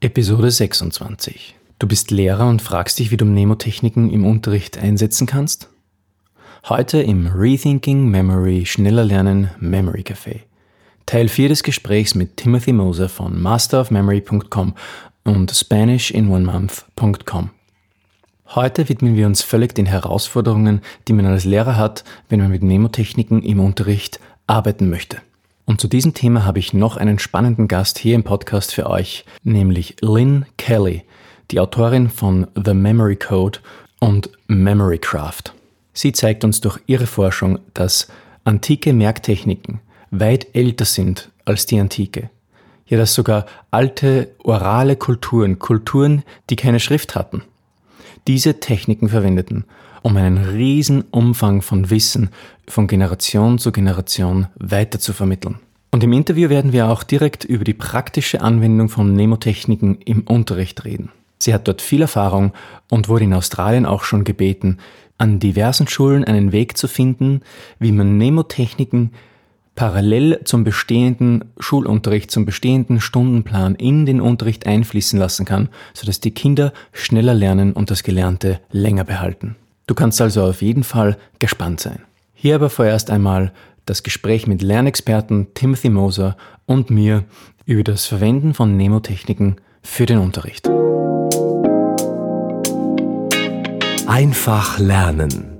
Episode 26. Du bist Lehrer und fragst dich, wie du Mnemotechniken im Unterricht einsetzen kannst? Heute im Rethinking Memory Schneller Lernen Memory Café. Teil 4 des Gesprächs mit Timothy Moser von masterofmemory.com und SpanishInOneMonth.com. Heute widmen wir uns völlig den Herausforderungen, die man als Lehrer hat, wenn man mit Mnemotechniken im Unterricht arbeiten möchte. Und zu diesem Thema habe ich noch einen spannenden Gast hier im Podcast für euch, nämlich Lynn Kelly, die Autorin von The Memory Code und Memory Craft. Sie zeigt uns durch ihre Forschung, dass antike Merktechniken weit älter sind als die Antike. Ja, dass sogar alte orale Kulturen, Kulturen, die keine Schrift hatten, diese Techniken verwendeten, um einen riesen Umfang von Wissen von Generation zu Generation weiter zu vermitteln. Und im Interview werden wir auch direkt über die praktische Anwendung von Mnemotechniken im Unterricht reden. Sie hat dort viel Erfahrung und wurde in Australien auch schon gebeten, an diversen Schulen einen Weg zu finden, wie man Mnemotechniken parallel zum bestehenden Schulunterricht, zum bestehenden Stundenplan in den Unterricht einfließen lassen kann, sodass die Kinder schneller lernen und das Gelernte länger behalten. Du kannst also auf jeden Fall gespannt sein. Hier aber vorerst einmal das Gespräch mit Lernexperten Timothy Moser und mir über das Verwenden von Nemotechniken für den Unterricht. Einfach lernen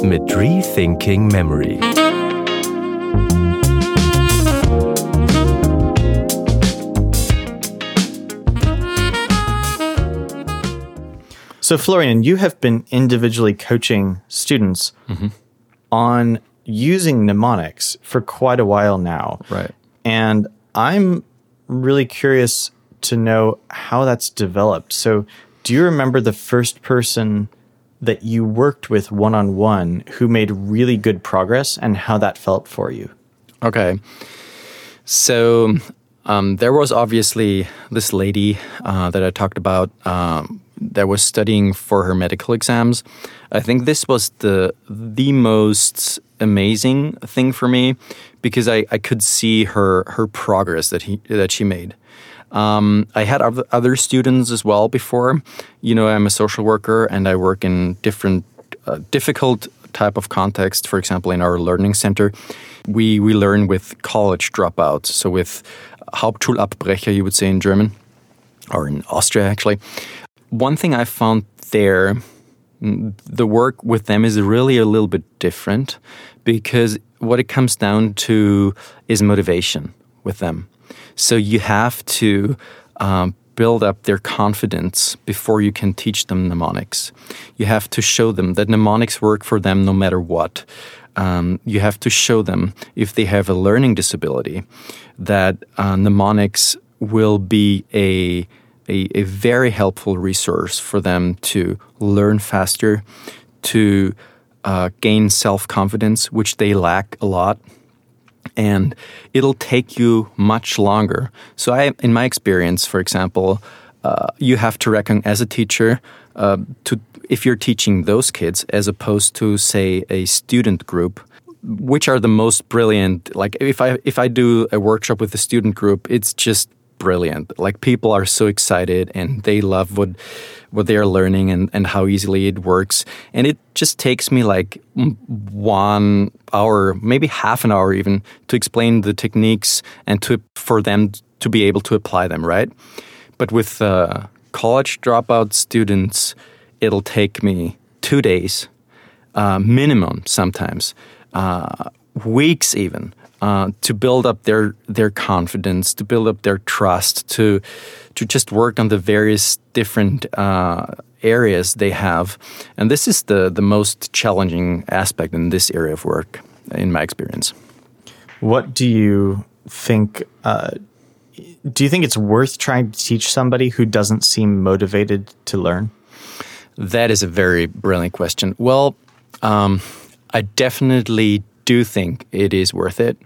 mit Rethinking Memory. So, Florian, you have been individually coaching students mm-hmm. on using mnemonics for quite a while now. Right. And I'm really curious to know how that's developed. So, do you remember the first person that you worked with one on one who made really good progress and how that felt for you? Okay. So, um, there was obviously this lady uh, that I talked about um, that was studying for her medical exams. I think this was the the most amazing thing for me because I, I could see her her progress that he that she made. Um, I had other students as well before. You know, I'm a social worker and I work in different uh, difficult type of context. For example, in our learning center, we we learn with college dropouts, so with Hauptschulabbrecher, you would say in German, or in Austria actually one thing I found there, mm, the work with them is really a little bit different because what it comes down to is motivation with them. So you have to um, build up their confidence before you can teach them mnemonics. You have to show them that mnemonics work for them no matter what. Um, you have to show them if they have a learning disability that uh, mnemonics will be a a, a very helpful resource for them to learn faster, to uh, gain self confidence, which they lack a lot. And it'll take you much longer. So, I, in my experience, for example, uh, you have to reckon as a teacher uh, to if you're teaching those kids as opposed to say a student group which are the most brilliant like if i if i do a workshop with a student group it's just brilliant. Like people are so excited and they love what what they are learning and, and how easily it works. And it just takes me like one hour, maybe half an hour even, to explain the techniques and to for them to be able to apply them, right? But with uh, college dropout students, it'll take me two days, uh, minimum sometimes, uh, weeks even uh, to build up their their confidence, to build up their trust, to to just work on the various different uh, areas they have, and this is the the most challenging aspect in this area of work, in my experience. What do you think? Uh, do you think it's worth trying to teach somebody who doesn't seem motivated to learn? That is a very brilliant question. Well, um, I definitely do think it is worth it.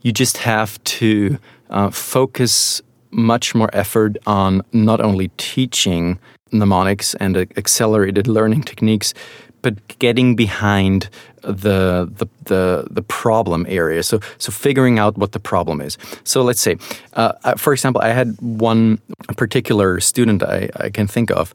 You just have to uh, focus much more effort on not only teaching mnemonics and uh, accelerated learning techniques, but getting behind the, the the the problem area. So so figuring out what the problem is. So let's say, uh, for example, I had one particular student I, I can think of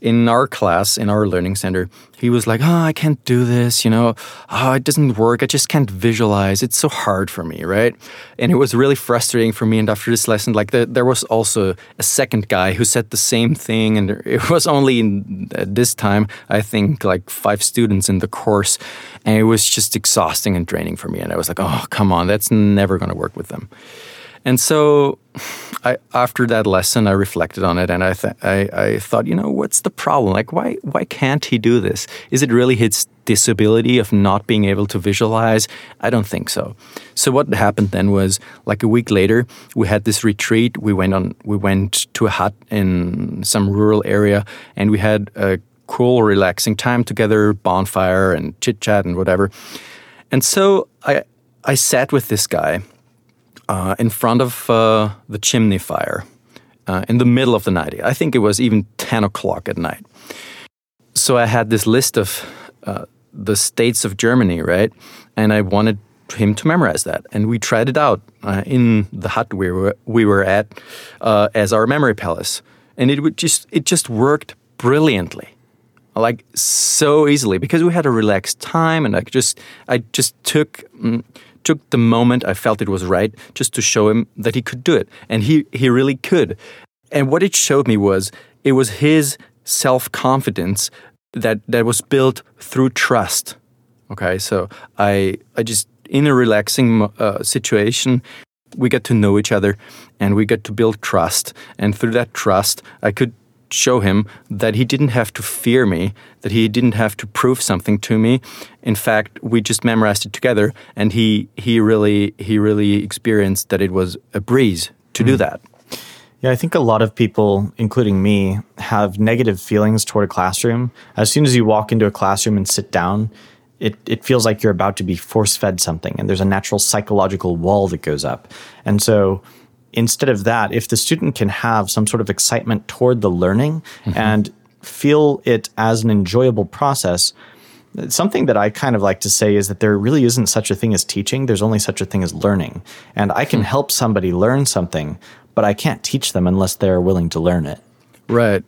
in our class, in our learning center, he was like, Oh, I can't do this, you know, oh, it doesn't work. I just can't visualize. It's so hard for me, right? And it was really frustrating for me. And after this lesson, like, the, there was also a second guy who said the same thing. And it was only in, at this time, I think, like five students in the course. And it was just exhausting and draining for me. And I was like, Oh, come on, that's never going to work with them. And so I, after that lesson, I reflected on it and I, th- I, I, thought, you know, what's the problem? Like, why, why can't he do this? Is it really his disability of not being able to visualize? I don't think so. So what happened then was, like a week later, we had this retreat. We went on, we went to a hut in some rural area, and we had a cool, relaxing time together, bonfire and chit chat and whatever. And so I, I sat with this guy uh, in front of uh, the chimney fire uh, in the middle of the night. I think it was even 10 o'clock at night. So I had this list of uh, the states of Germany, right? And I wanted him to memorize that. And we tried it out uh, in the hut we were, we were at uh, as our memory palace. And it would just it just worked brilliantly like so easily because we had a relaxed time and I just I just took mm, took the moment I felt it was right just to show him that he could do it. And he, he really could. And what it showed me was it was his self confidence that, that was built through trust. Okay, so I, I just, in a relaxing uh, situation, we get to know each other and we get to build trust. And through that trust, I could show him that he didn't have to fear me, that he didn't have to prove something to me. In fact, we just memorized it together, and he he really he really experienced that it was a breeze to mm. do that. Yeah, I think a lot of people, including me, have negative feelings toward a classroom. As soon as you walk into a classroom and sit down, it, it feels like you're about to be force fed something, and there's a natural psychological wall that goes up. And so instead of that, if the student can have some sort of excitement toward the learning mm-hmm. and feel it as an enjoyable process, something that I kind of like to say is that there really isn't such a thing as teaching. There's only such a thing as learning. And I can hmm. help somebody learn something, but I can't teach them unless they're willing to learn it. Right.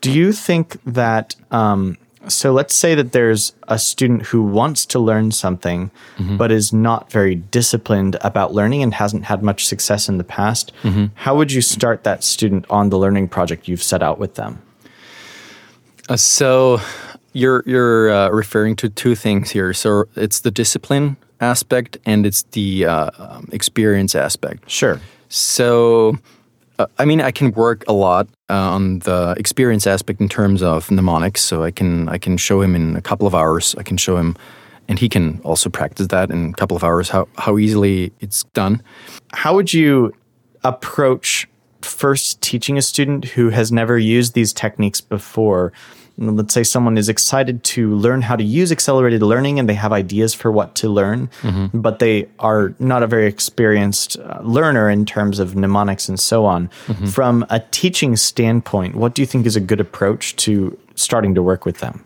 Do you think that um, so let's say that there's a student who wants to learn something, mm-hmm. but is not very disciplined about learning and hasn't had much success in the past. Mm-hmm. How would you start that student on the learning project you've set out with them? Uh, so you're you're uh, referring to two things here. So it's the discipline aspect and it's the uh, um, experience aspect. Sure. So uh, I mean, I can work a lot uh, on the experience aspect in terms of mnemonics. So I can I can show him in a couple of hours. I can show him, and he can also practice that in a couple of hours. How how easily it's done. How would you approach first teaching a student who has never used these techniques before? Let's say someone is excited to learn how to use accelerated learning and they have ideas for what to learn, mm-hmm. but they are not a very experienced uh, learner in terms of mnemonics and so on. Mm-hmm. From a teaching standpoint, what do you think is a good approach to starting to work with them?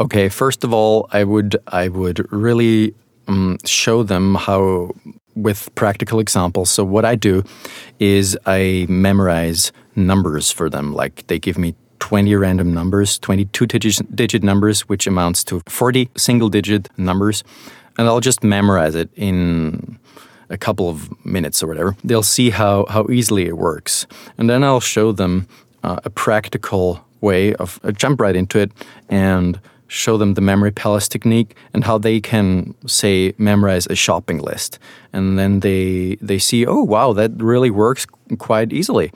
Okay, first of all, I would I would really um, show them how with practical examples. So what I do is I memorize numbers for them. Like they give me 20 random numbers, 22 digit, digit numbers, which amounts to 40 single digit numbers. And I'll just memorize it in a couple of minutes or whatever. They'll see how, how easily it works. And then I'll show them uh, a practical way of uh, jump right into it and show them the memory palace technique and how they can say memorize a shopping list and then they they see oh wow that really works quite easily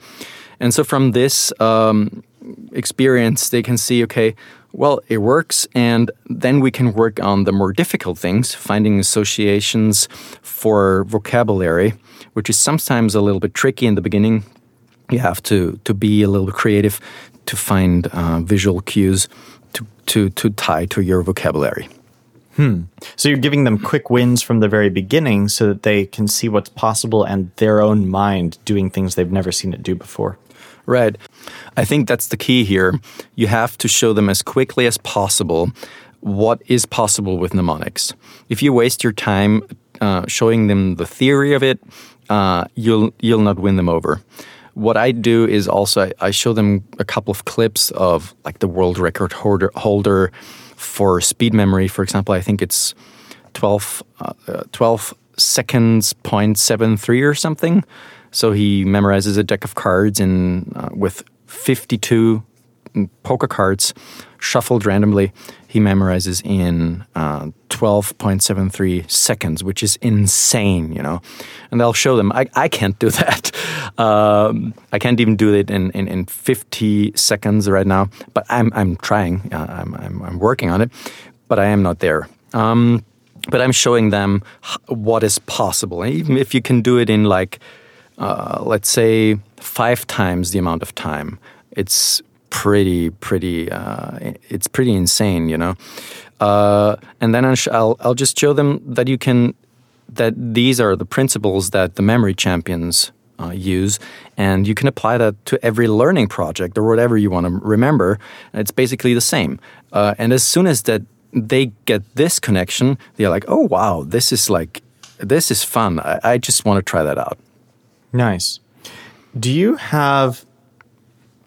and so from this um, experience, they can see, okay, well, it works, and then we can work on the more difficult things, finding associations for vocabulary, which is sometimes a little bit tricky in the beginning. You have to, to be a little bit creative to find uh, visual cues to, to, to tie to your vocabulary. Hmm. So you're giving them quick wins from the very beginning so that they can see what's possible and their own mind doing things they've never seen it do before. Right. I think that's the key here. You have to show them as quickly as possible what is possible with mnemonics. If you waste your time uh, showing them the theory of it, uh, you'll you'll not win them over. What I do is also I, I show them a couple of clips of like the world record holder, holder for speed memory. For example, I think it's 12, uh, 12 seconds point seven three or something. So he memorizes a deck of cards in uh, with 52 poker cards shuffled randomly. He memorizes in uh, 12.73 seconds, which is insane, you know. And I'll show them. I, I can't do that. Um, I can't even do it in, in, in 50 seconds right now, but I'm, I'm trying. Uh, I'm, I'm, I'm working on it, but I am not there. Um, but I'm showing them what is possible. Even if you can do it in like, uh, let's say, five times the amount of time, it's pretty, pretty, uh, it's pretty insane, you know. Uh, and then I'll, I'll just show them that you can, that these are the principles that the memory champions uh, use, and you can apply that to every learning project or whatever you want to remember. It's basically the same. Uh, and as soon as that they get this connection, they're like, "Oh wow, this is like, this is fun. I, I just want to try that out." Nice. Do you have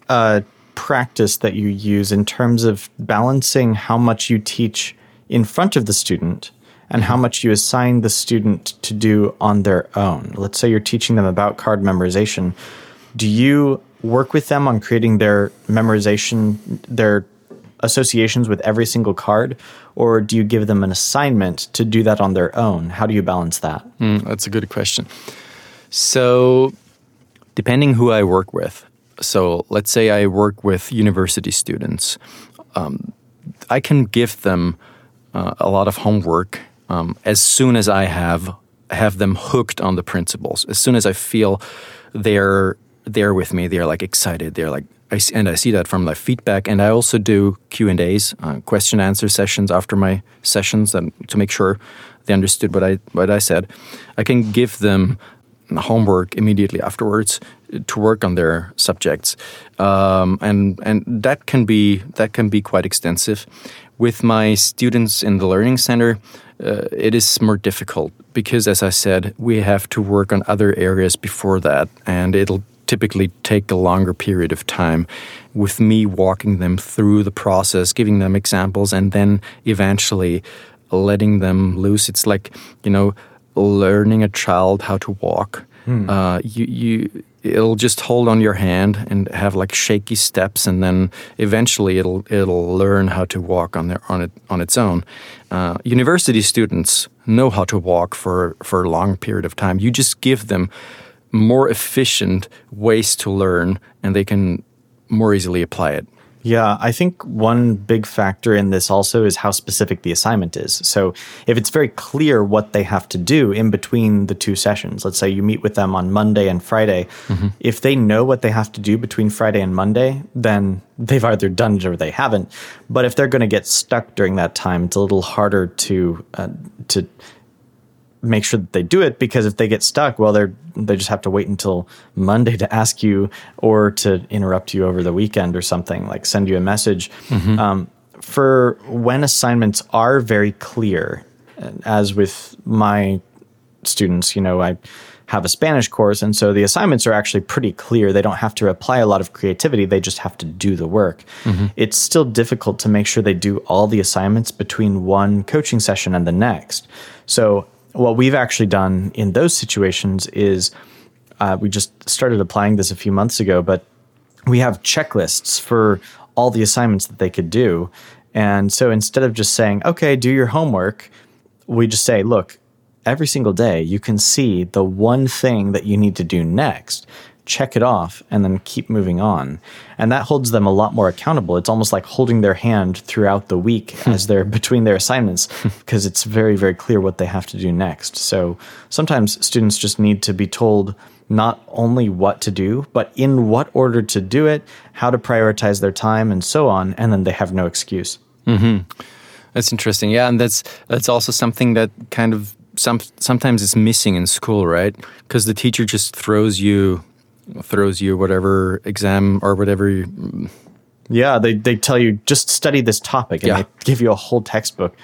a practice that you use in terms of balancing how much you teach in front of the student and how much you assign the student to do on their own? Let's say you're teaching them about card memorization. Do you work with them on creating their memorization, their associations with every single card, or do you give them an assignment to do that on their own? How do you balance that? Mm, that's a good question. So, depending who I work with, so let's say I work with university students, um, I can give them uh, a lot of homework um, as soon as I have have them hooked on the principles. As soon as I feel they're there with me, they're like excited. They're like, I, and I see that from my feedback. And I also do Q and A's, uh, question answer sessions after my sessions, and to make sure they understood what I what I said. I can give them homework immediately afterwards to work on their subjects, um, and and that can be that can be quite extensive. With my students in the learning center, uh, it is more difficult because, as I said, we have to work on other areas before that, and it'll typically take a longer period of time with me walking them through the process, giving them examples, and then eventually letting them loose. It's like, you know, learning a child how to walk. Hmm. Uh, you, you, it'll just hold on your hand and have like shaky steps, and then eventually it'll it'll learn how to walk on their on it on its own. Uh, university students know how to walk for for a long period of time. You just give them more efficient ways to learn, and they can more easily apply it. Yeah, I think one big factor in this also is how specific the assignment is. So, if it's very clear what they have to do in between the two sessions, let's say you meet with them on Monday and Friday, mm-hmm. if they know what they have to do between Friday and Monday, then they've either done it or they haven't. But if they're going to get stuck during that time, it's a little harder to uh, to make sure that they do it because if they get stuck, well, they're they just have to wait until Monday to ask you or to interrupt you over the weekend or something like send you a message. Mm-hmm. Um, for when assignments are very clear, as with my students, you know, I have a Spanish course, and so the assignments are actually pretty clear. They don't have to apply a lot of creativity, they just have to do the work. Mm-hmm. It's still difficult to make sure they do all the assignments between one coaching session and the next. So what we've actually done in those situations is uh, we just started applying this a few months ago, but we have checklists for all the assignments that they could do. And so instead of just saying, okay, do your homework, we just say, look, every single day you can see the one thing that you need to do next check it off, and then keep moving on. And that holds them a lot more accountable. It's almost like holding their hand throughout the week as they're between their assignments because it's very, very clear what they have to do next. So sometimes students just need to be told not only what to do, but in what order to do it, how to prioritize their time, and so on. And then they have no excuse. Mm-hmm. That's interesting. Yeah, and that's that's also something that kind of some sometimes is missing in school, right? Because the teacher just throws you throws you whatever exam or whatever Yeah, they, they tell you just study this topic and Yeah. they give you a whole textbook.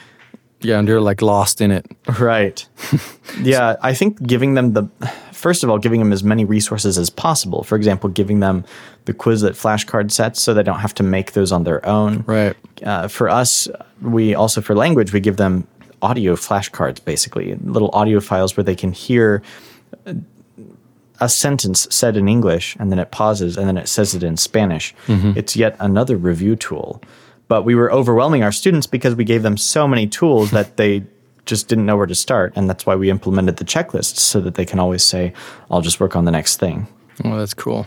Yeah, and you're like lost in it. Right. yeah, I think giving them the first of all, giving them as many resources as possible. For example, giving them the Quizlet flashcard sets so they don't have to make those on their own. Right. Uh, for us, we also for language we give them audio flashcards, basically little audio files where they can hear a sentence said in English and then it pauses and then it says it in Spanish. It's yet another review tool. But we were overwhelming our students because we gave them so many tools that they just didn't know where to start. And that's why we implemented the checklists so that they can always say, I'll just work on the next thing. Well, that's cool.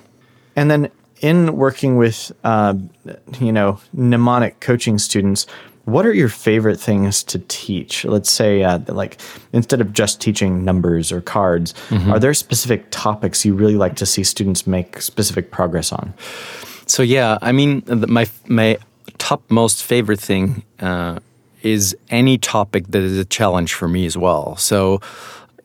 And then in working with, uh, you know, mnemonic coaching students, what are your favorite things to teach? Let's say, uh, like, instead of just teaching numbers or cards, are there specific topics you really like to see students make specific progress on? So yeah, I mean, my my top most favorite thing uh, is any topic that is a challenge for me as well. So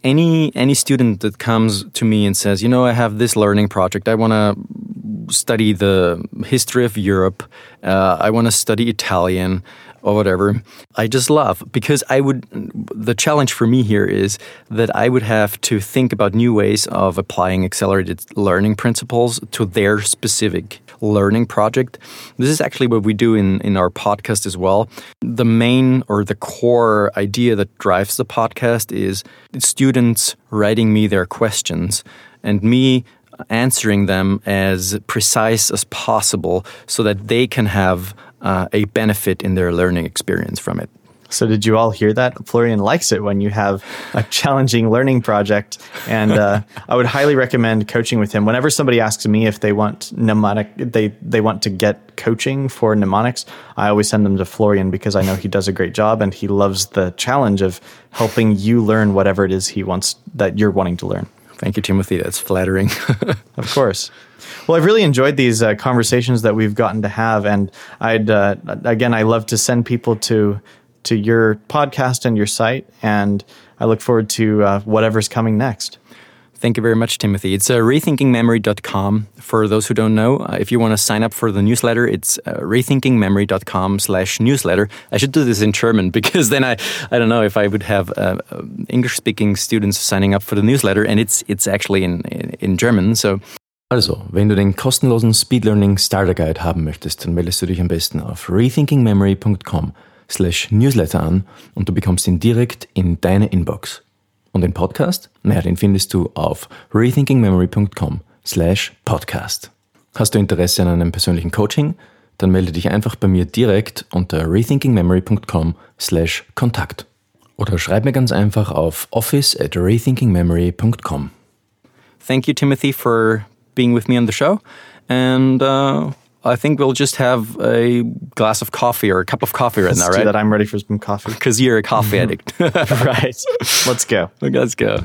any any student that comes to me and says, you know, I have this learning project, I want to study the history of Europe, uh, I want to study Italian or whatever. I just love because I would. The challenge for me here is that I would have to think about new ways of applying accelerated learning principles to their specific learning project. This is actually what we do in, in our podcast as well. The main or the core idea that drives the podcast is students writing me their questions and me answering them as precise as possible so that they can have uh, a benefit in their learning experience from it. So, did you all hear that? Florian likes it when you have a challenging learning project. And uh, I would highly recommend coaching with him. Whenever somebody asks me if they want mnemonic, they, they want to get coaching for mnemonics, I always send them to Florian because I know he does a great job and he loves the challenge of helping you learn whatever it is he wants that you're wanting to learn. Thank you, Timothy. That's flattering. Of course. Well, I've really enjoyed these uh, conversations that we've gotten to have, and I'd uh, again, I love to send people to to your podcast and your site, and I look forward to uh, whatever's coming next. Thank you very much, Timothy. It's uh, rethinkingmemory.com. For those who don't know, uh, if you want to sign up for the newsletter, it's uh, rethinkingmemory.com slash newsletter. I should do this in German because then I, I don't know if I would have uh, English-speaking students signing up for the newsletter, and it's it's actually in, in, in German. So Also, wenn du den kostenlosen Speed Learning Starter Guide haben möchtest, dann meldest du dich am besten auf rethinkingmemory.com slash newsletter an und du bekommst ihn direkt in deine Inbox. Und den Podcast? Naja, den findest du auf rethinkingmemory.com slash podcast. Hast du Interesse an einem persönlichen Coaching? Dann melde dich einfach bei mir direkt unter rethinkingmemory.com slash Kontakt. Oder schreib mir ganz einfach auf office at rethinkingmemory.com. thank you, Timothy, for being with me on the show. And uh, I think we'll just have a glass of coffee or a cup of coffee right Let's now, right? that. I'm ready for some coffee. Because you're a coffee addict. right. Let's go. Let's go.